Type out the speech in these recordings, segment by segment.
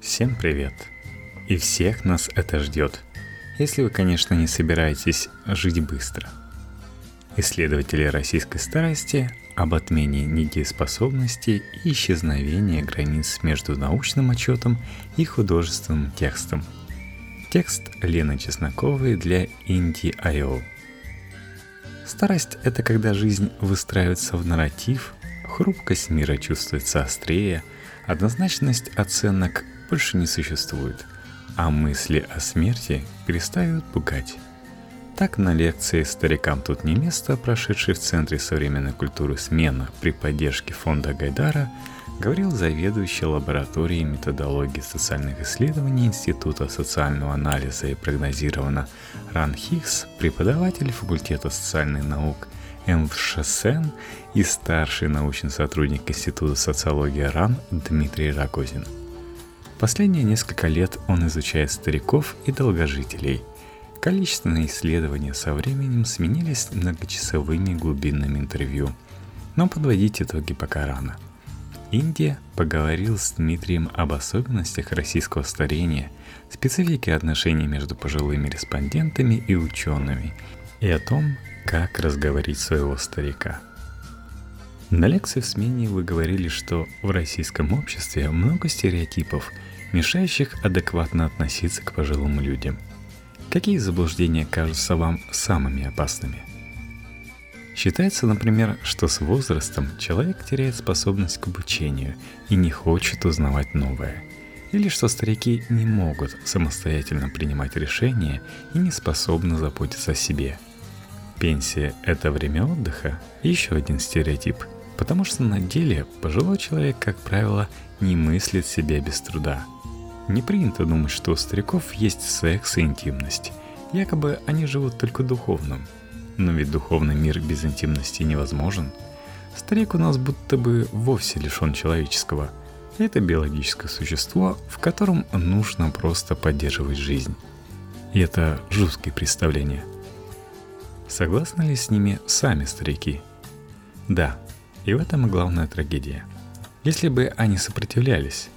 Всем привет! И всех нас это ждет, если вы, конечно, не собираетесь жить быстро. Исследователи российской старости об отмене недееспособности и исчезновении границ между научным отчетом и художественным текстом. Текст Лены Чесноковой для Indie.io. Старость – это когда жизнь выстраивается в нарратив, хрупкость мира чувствуется острее, однозначность оценок больше не существует, а мысли о смерти перестают пугать. Так на лекции «Старикам тут не место», прошедшей в Центре современной культуры «Смена» при поддержке фонда Гайдара, говорил заведующий лабораторией методологии социальных исследований Института социального анализа и прогнозирования Ран Хиггс, преподаватель факультета социальных наук МВШСН и старший научный сотрудник Института социологии РАН Дмитрий Рогозин. Последние несколько лет он изучает стариков и долгожителей – Количественные исследования со временем сменились многочасовыми глубинными интервью, но подводить итоги пока рано. Индия поговорил с Дмитрием об особенностях российского старения, специфике отношений между пожилыми респондентами и учеными, и о том, как разговорить своего старика. На лекции в смене вы говорили, что в российском обществе много стереотипов, мешающих адекватно относиться к пожилым людям – Какие заблуждения кажутся вам самыми опасными? Считается, например, что с возрастом человек теряет способность к обучению и не хочет узнавать новое. Или что старики не могут самостоятельно принимать решения и не способны заботиться о себе. Пенсия – это время отдыха – еще один стереотип, потому что на деле пожилой человек, как правило, не мыслит себя без труда – не принято думать, что у стариков есть секс и интимность. Якобы они живут только духовным. Но ведь духовный мир без интимности невозможен. Старик у нас будто бы вовсе лишен человеческого. Это биологическое существо, в котором нужно просто поддерживать жизнь. И это жуткие представления. Согласны ли с ними сами старики? Да, и в этом и главная трагедия. Если бы они сопротивлялись,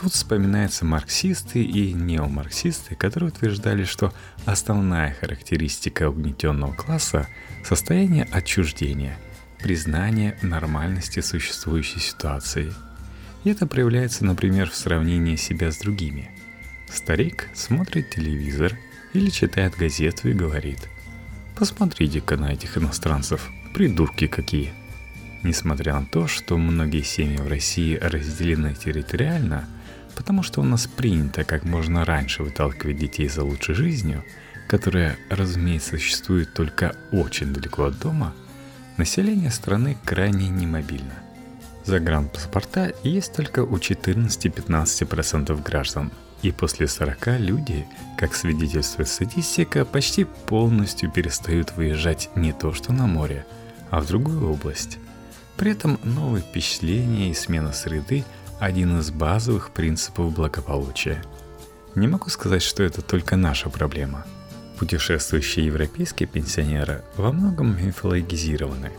Тут вспоминаются марксисты и неомарксисты, которые утверждали, что основная характеристика угнетенного класса – состояние отчуждения, признание нормальности существующей ситуации. И это проявляется, например, в сравнении себя с другими. Старик смотрит телевизор или читает газету и говорит «Посмотрите-ка на этих иностранцев, придурки какие!» Несмотря на то, что многие семьи в России разделены территориально – потому что у нас принято как можно раньше выталкивать детей за лучшей жизнью, которая, разумеется, существует только очень далеко от дома, население страны крайне немобильно. Загранпаспорта есть только у 14-15% граждан, и после 40 люди, как свидетельствует статистика, почти полностью перестают выезжать не то что на море, а в другую область. При этом новые впечатления и смена среды один из базовых принципов благополучия. Не могу сказать, что это только наша проблема. Путешествующие европейские пенсионеры во многом мифологизированы.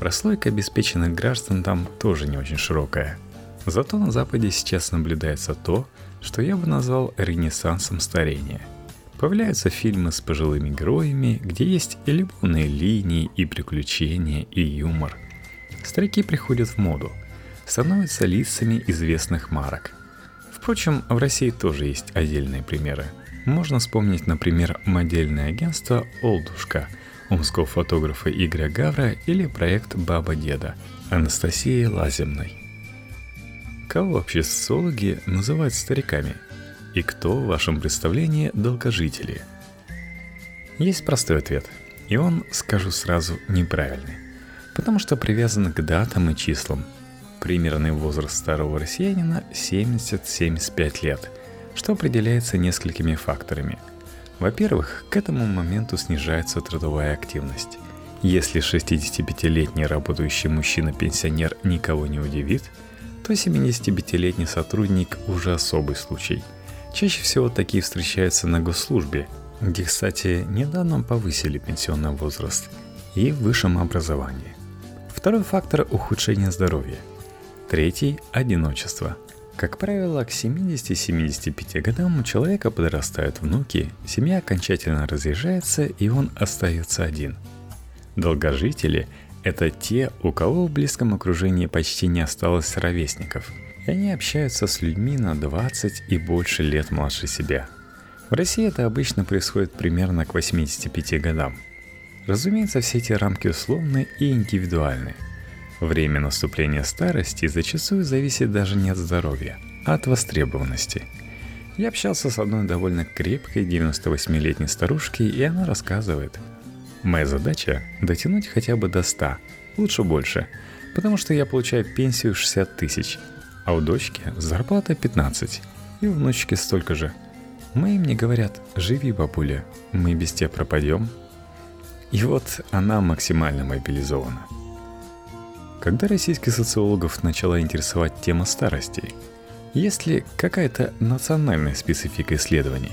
Прослойка обеспеченных граждан там тоже не очень широкая. Зато на Западе сейчас наблюдается то, что я бы назвал ренессансом старения. Появляются фильмы с пожилыми героями, где есть и любовные линии, и приключения, и юмор. Старики приходят в моду – становятся лицами известных марок. Впрочем, в России тоже есть отдельные примеры. Можно вспомнить, например, модельное агентство «Олдушка», омского фотографа Игоря Гавра или проект «Баба Деда» Анастасии Лаземной. Кого вообще социологи называют стариками? И кто в вашем представлении долгожители? Есть простой ответ, и он, скажу сразу, неправильный, потому что привязан к датам и числам – Примерный возраст старого россиянина 70-75 лет, что определяется несколькими факторами. Во-первых, к этому моменту снижается трудовая активность. Если 65-летний работающий мужчина-пенсионер никого не удивит, то 75-летний сотрудник уже особый случай. Чаще всего такие встречаются на госслужбе, где, кстати, недавно повысили пенсионный возраст, и в высшем образовании. Второй фактор – ухудшение здоровья – Третий – одиночество. Как правило, к 70-75 годам у человека подрастают внуки, семья окончательно разъезжается и он остается один. Долгожители – это те, у кого в близком окружении почти не осталось ровесников, и они общаются с людьми на 20 и больше лет младше себя. В России это обычно происходит примерно к 85 годам. Разумеется, все эти рамки условны и индивидуальны – Время наступления старости зачастую зависит даже не от здоровья, а от востребованности. Я общался с одной довольно крепкой 98-летней старушкой, и она рассказывает. Моя задача – дотянуть хотя бы до 100, лучше больше, потому что я получаю пенсию 60 тысяч, а у дочки зарплата 15, и у внучки столько же. Мои мне говорят, живи, бабуля, мы без тебя пропадем. И вот она максимально мобилизована – когда российских социологов начала интересовать тема старости? Есть ли какая-то национальная специфика исследований?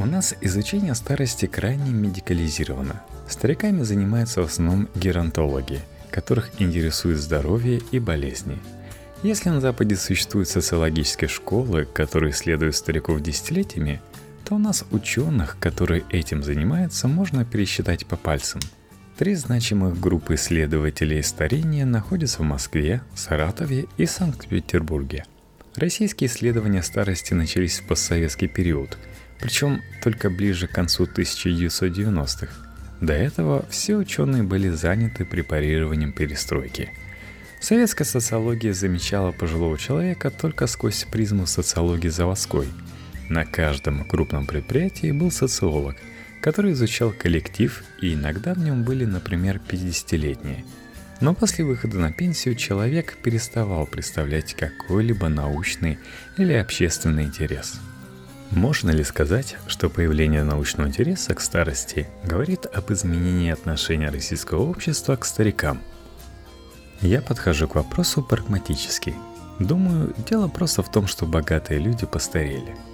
У нас изучение старости крайне медикализировано. Стариками занимаются в основном геронтологи, которых интересует здоровье и болезни. Если на Западе существуют социологические школы, которые исследуют стариков десятилетиями, то у нас ученых, которые этим занимаются, можно пересчитать по пальцам – Три значимых группы исследователей старения находятся в Москве, Саратове и Санкт-Петербурге. Российские исследования старости начались в постсоветский период, причем только ближе к концу 1990-х. До этого все ученые были заняты препарированием перестройки. Советская социология замечала пожилого человека только сквозь призму социологии заводской. На каждом крупном предприятии был социолог – который изучал коллектив, и иногда в нем были, например, 50-летние. Но после выхода на пенсию человек переставал представлять какой-либо научный или общественный интерес. Можно ли сказать, что появление научного интереса к старости говорит об изменении отношения российского общества к старикам? Я подхожу к вопросу прагматически. Думаю, дело просто в том, что богатые люди постарели –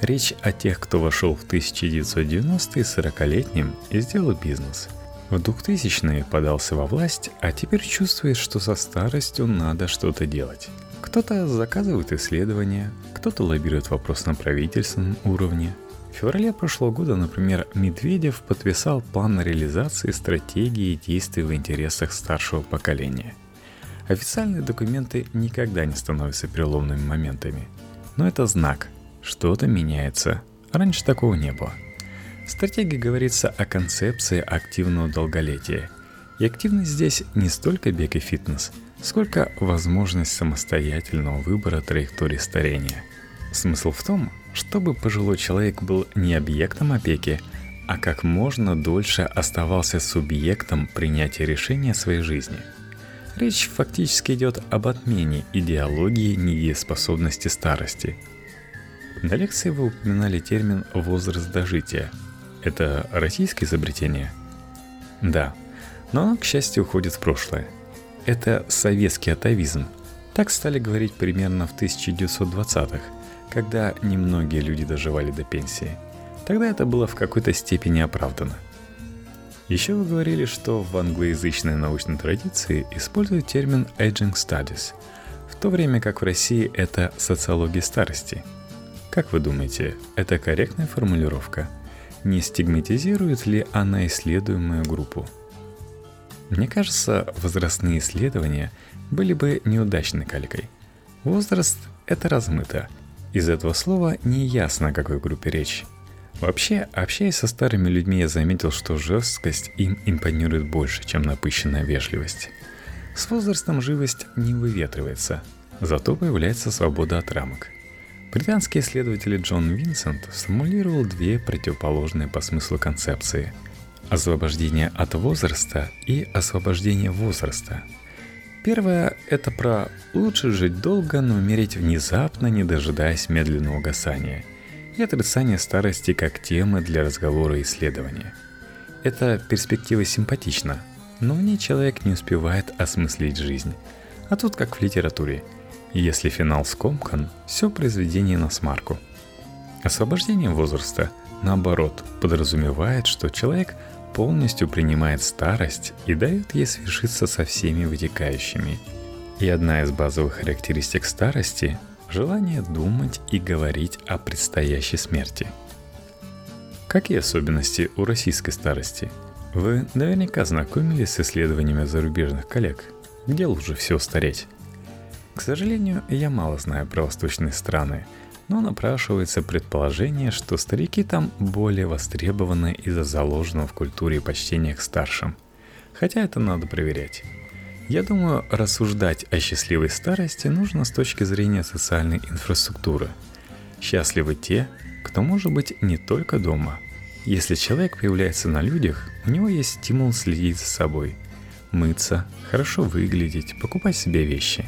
Речь о тех, кто вошел в 1990-е 40-летним и сделал бизнес. В 2000-е подался во власть, а теперь чувствует, что со старостью надо что-то делать. Кто-то заказывает исследования, кто-то лоббирует вопрос на правительственном уровне. В феврале прошлого года, например, Медведев подписал план реализации стратегии действий в интересах старшего поколения. Официальные документы никогда не становятся переломными моментами. Но это знак – что-то меняется. Раньше такого не было. В стратегии говорится о концепции активного долголетия. И активность здесь не столько бег и фитнес, сколько возможность самостоятельного выбора траектории старения. Смысл в том, чтобы пожилой человек был не объектом опеки, а как можно дольше оставался субъектом принятия решения своей жизни. Речь фактически идет об отмене идеологии недееспособности старости – на лекции вы упоминали термин «возраст дожития». Это российское изобретение? Да, но оно, к счастью, уходит в прошлое. Это советский атовизм. Так стали говорить примерно в 1920-х, когда немногие люди доживали до пенсии. Тогда это было в какой-то степени оправдано. Еще вы говорили, что в англоязычной научной традиции используют термин aging studies, в то время как в России это социология старости – как вы думаете, это корректная формулировка? Не стигматизирует ли она исследуемую группу? Мне кажется, возрастные исследования были бы неудачной калькой. Возраст – это размыто. Из этого слова не ясно, о какой группе речь. Вообще, общаясь со старыми людьми, я заметил, что жесткость им импонирует больше, чем напыщенная вежливость. С возрастом живость не выветривается, зато появляется свобода от рамок – Британский исследователь Джон Винсент сформулировал две противоположные по смыслу концепции – освобождение от возраста и освобождение возраста. Первое – это про лучше жить долго, но умереть внезапно, не дожидаясь медленного угасания, и отрицание старости как темы для разговора и исследования. Эта перспектива симпатична, но в ней человек не успевает осмыслить жизнь. А тут как в литературе – если финал скомкан, все произведение на смарку. Освобождение возраста, наоборот, подразумевает, что человек полностью принимает старость и дает ей свершиться со всеми вытекающими. И одна из базовых характеристик старости – желание думать и говорить о предстоящей смерти. Какие особенности у российской старости? Вы наверняка знакомились с исследованиями зарубежных коллег. Где лучше всего стареть? К сожалению, я мало знаю про восточные страны, но напрашивается предположение, что старики там более востребованы из-за заложенного в культуре почтения к старшим. Хотя это надо проверять. Я думаю, рассуждать о счастливой старости нужно с точки зрения социальной инфраструктуры. Счастливы те, кто может быть не только дома. Если человек появляется на людях, у него есть стимул следить за собой. Мыться, хорошо выглядеть, покупать себе вещи.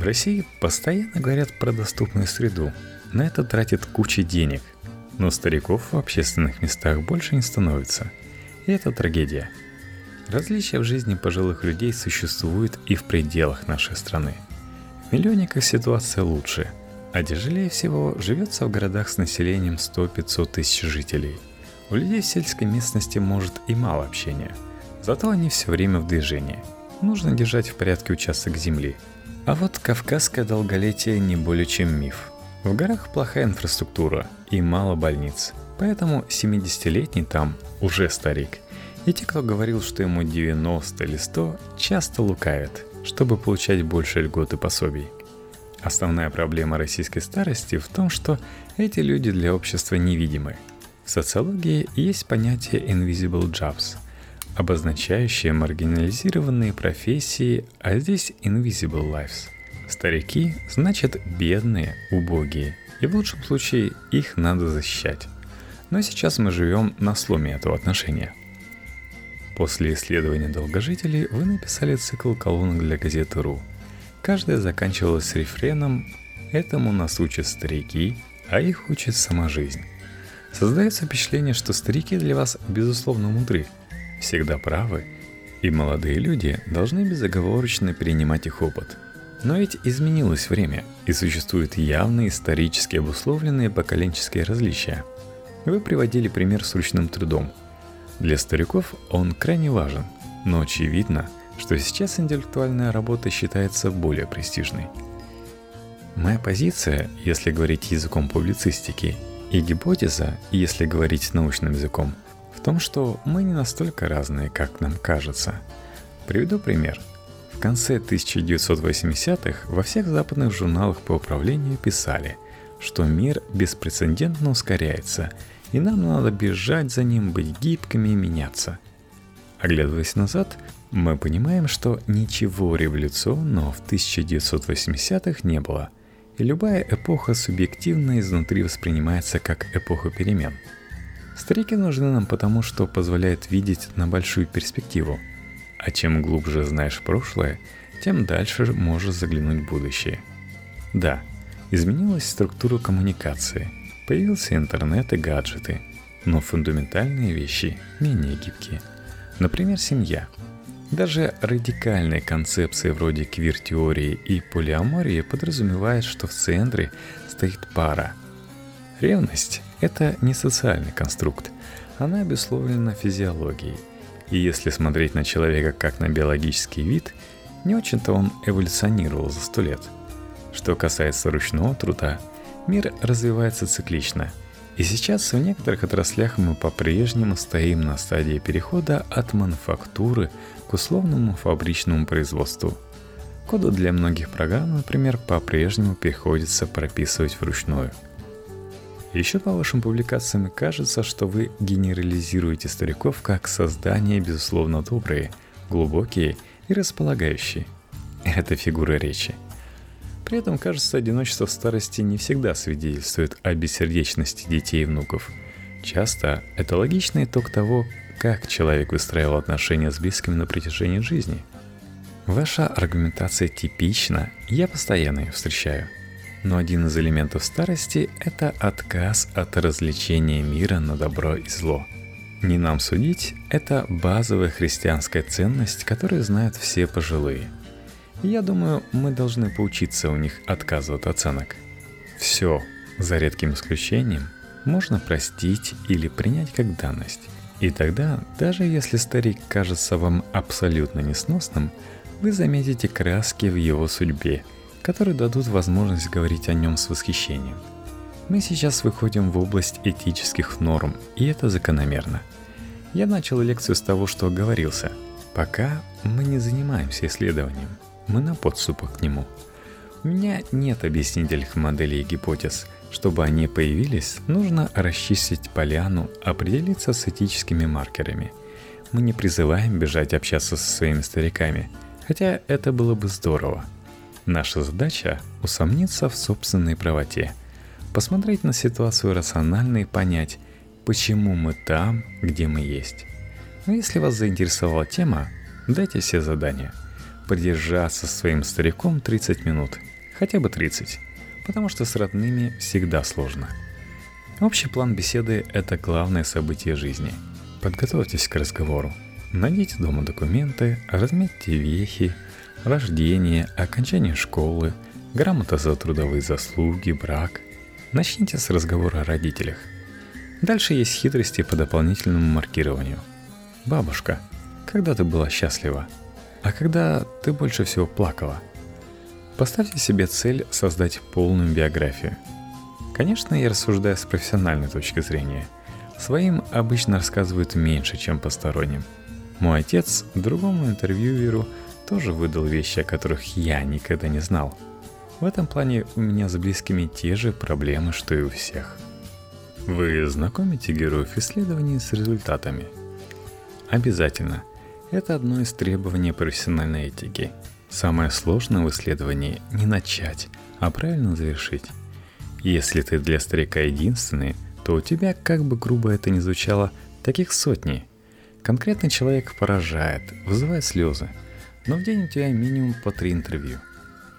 В России постоянно говорят про доступную среду. На это тратят куча денег. Но стариков в общественных местах больше не становится. И это трагедия – Различия в жизни пожилых людей существуют и в пределах нашей страны. В миллионниках ситуация лучше, а тяжелее всего живется в городах с населением 100-500 тысяч жителей. У людей в сельской местности может и мало общения, зато они все время в движении. Нужно держать в порядке участок земли. А вот кавказское долголетие не более чем миф. В горах плохая инфраструктура и мало больниц, поэтому 70-летний там уже старик – и те, кто говорил, что ему 90 или 100, часто лукавят, чтобы получать больше льгот и пособий. Основная проблема российской старости в том, что эти люди для общества невидимы. В социологии есть понятие invisible jobs, обозначающее маргинализированные профессии, а здесь invisible lives. Старики значит бедные, убогие, и в лучшем случае их надо защищать. Но сейчас мы живем на сломе этого отношения – После исследования долгожителей вы написали цикл колонок для газеты «Ру». Каждая заканчивалась рефреном «Этому нас учат старики, а их учит сама жизнь». Создается впечатление, что старики для вас безусловно мудры, всегда правы, и молодые люди должны безоговорочно принимать их опыт. Но ведь изменилось время, и существуют явные исторически обусловленные поколенческие различия. Вы приводили пример с ручным трудом – для стариков он крайне важен, но очевидно, что сейчас интеллектуальная работа считается более престижной. Моя позиция, если говорить языком публицистики, и гипотеза, если говорить научным языком, том, что мы не настолько разные, как нам кажется. Приведу пример. В конце 1980-х во всех западных журналах по управлению писали, что мир беспрецедентно ускоряется – и нам надо бежать за ним, быть гибкими и меняться. Оглядываясь назад, мы понимаем, что ничего революционного в 1980-х не было, и любая эпоха субъективно изнутри воспринимается как эпоха перемен. Старики нужны нам потому, что позволяют видеть на большую перспективу, а чем глубже знаешь прошлое, тем дальше можешь заглянуть в будущее. Да, изменилась структура коммуникации – Появился интернет и гаджеты, но фундаментальные вещи менее гибкие. Например, семья. Даже радикальные концепции вроде квир-теории и полиамории подразумевают, что в центре стоит пара. Ревность – это не социальный конструкт, она обусловлена физиологией. И если смотреть на человека как на биологический вид, не очень-то он эволюционировал за сто лет. Что касается ручного труда, Мир развивается циклично, и сейчас в некоторых отраслях мы по-прежнему стоим на стадии перехода от мануфактуры к условному фабричному производству. Коды для многих программ, например, по-прежнему приходится прописывать вручную. Еще по вашим публикациям кажется, что вы генерализируете стариков как создания, безусловно, добрые, глубокие и располагающие. Это фигура речи – при этом, кажется, одиночество в старости не всегда свидетельствует о бессердечности детей и внуков. Часто это логичный итог того, как человек выстраивал отношения с близкими на протяжении жизни. Ваша аргументация типична, я постоянно ее встречаю. Но один из элементов старости – это отказ от развлечения мира на добро и зло. Не нам судить – это базовая христианская ценность, которую знают все пожилые – я думаю, мы должны поучиться у них отказывать от оценок. Все, за редким исключением, можно простить или принять как данность. И тогда, даже если старик кажется вам абсолютно несносным, вы заметите краски в его судьбе которые дадут возможность говорить о нем с восхищением. Мы сейчас выходим в область этических норм, и это закономерно. Я начал лекцию с того, что оговорился. Пока мы не занимаемся исследованием, мы на подступах к нему. У меня нет объяснительных моделей и гипотез. Чтобы они появились, нужно расчистить поляну, определиться с этическими маркерами. Мы не призываем бежать общаться со своими стариками, хотя это было бы здорово – Наша задача – усомниться в собственной правоте, посмотреть на ситуацию рационально и понять, почему мы там, где мы есть. Но если вас заинтересовала тема, дайте себе задание. Продержаться своим стариком 30 минут, хотя бы 30, потому что с родными всегда сложно. Общий план беседы – это главное событие жизни. Подготовьтесь к разговору. Найдите дома документы, разметьте вехи – рождение, окончание школы, грамота за трудовые заслуги, брак. Начните с разговора о родителях. Дальше есть хитрости по дополнительному маркированию. Бабушка, когда ты была счастлива? А когда ты больше всего плакала? Поставьте себе цель создать полную биографию. Конечно, я рассуждаю с профессиональной точки зрения. Своим обычно рассказывают меньше, чем посторонним. Мой отец другому интервьюеру – тоже выдал вещи, о которых я никогда не знал. В этом плане у меня с близкими те же проблемы, что и у всех. Вы знакомите героев исследований с результатами? Обязательно. Это одно из требований профессиональной этики. Самое сложное в исследовании не начать, а правильно завершить. Если ты для старика единственный, то у тебя, как бы грубо это ни звучало, таких сотни. Конкретный человек поражает, вызывает слезы – но в день у тебя минимум по три интервью.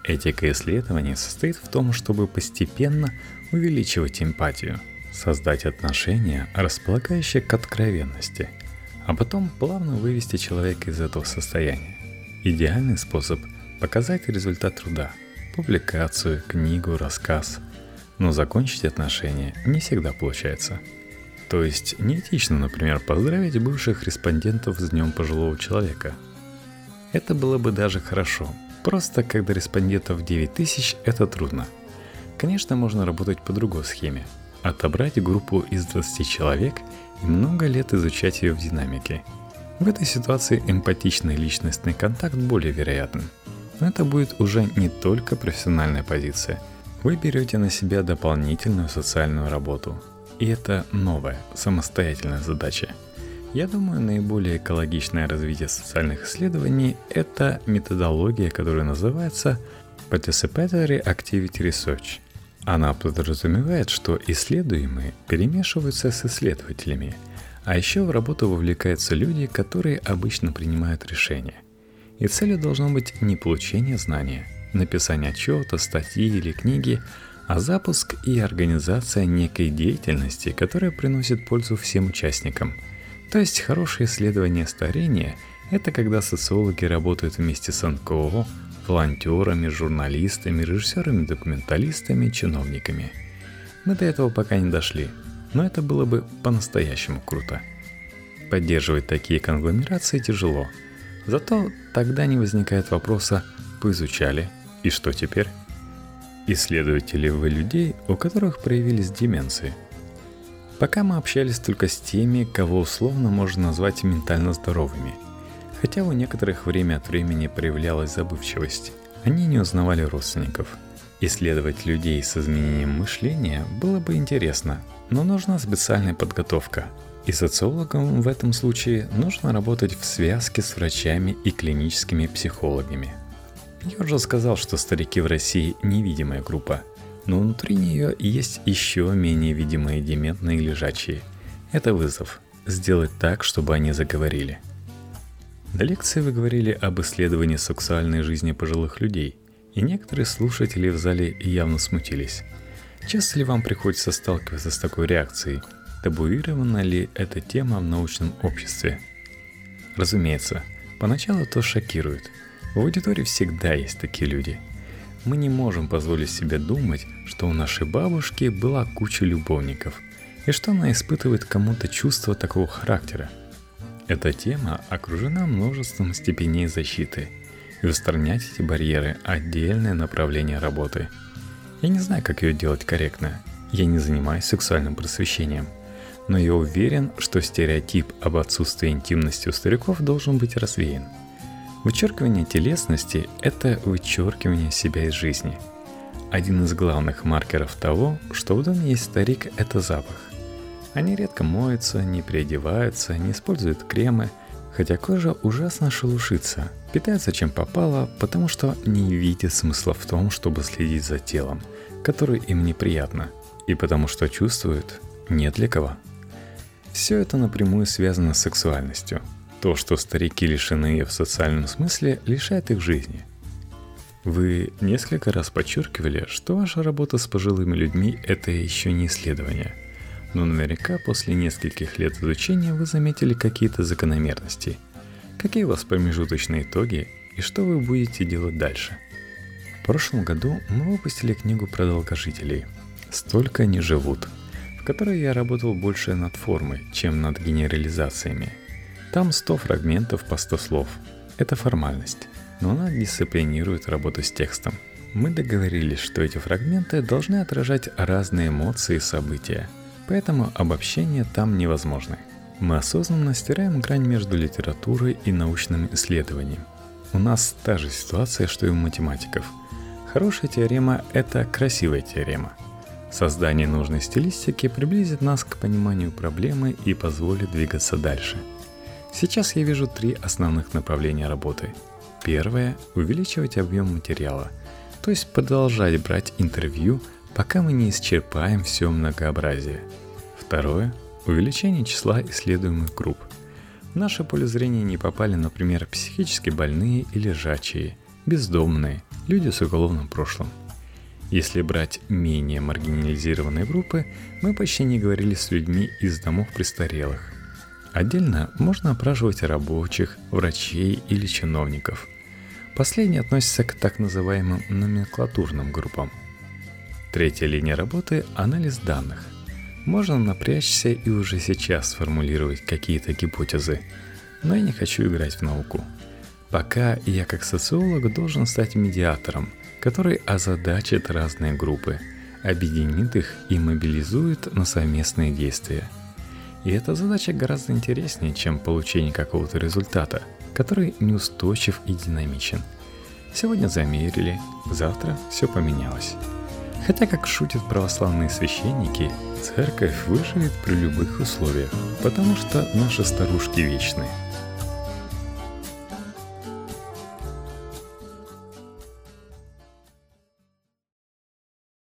Этика исследования состоит в том, чтобы постепенно увеличивать эмпатию, создать отношения, располагающие к откровенности, а потом плавно вывести человека из этого состояния. Идеальный способ – показать результат труда, публикацию, книгу, рассказ. Но закончить отношения не всегда получается. То есть неэтично, например, поздравить бывших респондентов с Днем пожилого человека – это было бы даже хорошо. Просто когда респондентов 9000 это трудно. Конечно, можно работать по другой схеме. Отобрать группу из 20 человек и много лет изучать ее в динамике. В этой ситуации эмпатичный личностный контакт более вероятен. Но это будет уже не только профессиональная позиция. Вы берете на себя дополнительную социальную работу. И это новая, самостоятельная задача – я думаю, наиболее экологичное развитие социальных исследований – это методология, которая называется Participatory Activity Research. Она подразумевает, что исследуемые перемешиваются с исследователями, а еще в работу вовлекаются люди, которые обычно принимают решения. И целью должно быть не получение знания, написание отчета, статьи или книги, а запуск и организация некой деятельности, которая приносит пользу всем участникам – то есть хорошее исследование старения – это когда социологи работают вместе с НКО, волонтерами, журналистами, режиссерами, документалистами, чиновниками. Мы до этого пока не дошли, но это было бы по-настоящему круто. Поддерживать такие конгломерации тяжело. Зато тогда не возникает вопроса «поизучали, и что теперь?» Исследуете ли вы людей, у которых проявились деменции – Пока мы общались только с теми, кого условно можно назвать ментально здоровыми. Хотя у некоторых время от времени проявлялась забывчивость. Они не узнавали родственников. Исследовать людей с изменением мышления было бы интересно, но нужна специальная подготовка. И социологам в этом случае нужно работать в связке с врачами и клиническими психологами. Я уже сказал, что старики в России невидимая группа – но внутри нее есть еще менее видимые дементные лежачие. Это вызов – сделать так, чтобы они заговорили. На лекции вы говорили об исследовании сексуальной жизни пожилых людей, и некоторые слушатели в зале явно смутились. Часто ли вам приходится сталкиваться с такой реакцией? Табуирована ли эта тема в научном обществе? Разумеется, поначалу это шокирует. В аудитории всегда есть такие люди – мы не можем позволить себе думать, что у нашей бабушки была куча любовников, и что она испытывает кому-то чувство такого характера. Эта тема окружена множеством степеней защиты. и устранять эти барьеры – отдельное направление работы. Я не знаю, как ее делать корректно. Я не занимаюсь сексуальным просвещением. Но я уверен, что стереотип об отсутствии интимности у стариков должен быть развеян. Вычеркивание телесности – это вычеркивание себя из жизни. Один из главных маркеров того, что в доме есть старик – это запах. Они редко моются, не переодеваются, не используют кремы, хотя кожа ужасно шелушится, питается чем попало, потому что не видит смысла в том, чтобы следить за телом, которое им неприятно, и потому что чувствуют нет для кого. Все это напрямую связано с сексуальностью. То, что старики лишены ее в социальном смысле, лишает их жизни. Вы несколько раз подчеркивали, что ваша работа с пожилыми людьми – это еще не исследование – но наверняка после нескольких лет изучения вы заметили какие-то закономерности. Какие у вас промежуточные итоги и что вы будете делать дальше? В прошлом году мы выпустили книгу про долгожителей «Столько они живут», в которой я работал больше над формой, чем над генерализациями. Там 100 фрагментов по 100 слов. Это формальность, но она дисциплинирует работу с текстом. Мы договорились, что эти фрагменты должны отражать разные эмоции и события – Поэтому обобщение там невозможно. Мы осознанно стираем грань между литературой и научным исследованием. У нас та же ситуация, что и у математиков. Хорошая теорема – это красивая теорема. Создание нужной стилистики приблизит нас к пониманию проблемы и позволит двигаться дальше. Сейчас я вижу три основных направления работы. Первое – увеличивать объем материала, то есть продолжать брать интервью – пока мы не исчерпаем все многообразие. Второе – увеличение числа исследуемых групп. В наше поле зрения не попали, например, психически больные и лежачие, бездомные, люди с уголовным прошлым. Если брать менее маргинализированные группы, мы почти не говорили с людьми из домов престарелых. Отдельно можно опрашивать рабочих, врачей или чиновников. Последние относятся к так называемым номенклатурным группам – Третья линия работы – анализ данных. Можно напрячься и уже сейчас сформулировать какие-то гипотезы, но я не хочу играть в науку. Пока я как социолог должен стать медиатором, который озадачит разные группы, объединит их и мобилизует на совместные действия. И эта задача гораздо интереснее, чем получение какого-то результата, который неустойчив и динамичен. Сегодня замерили, завтра все поменялось. Хотя, как шутят православные священники, церковь выживет при любых условиях, потому что наши старушки вечны –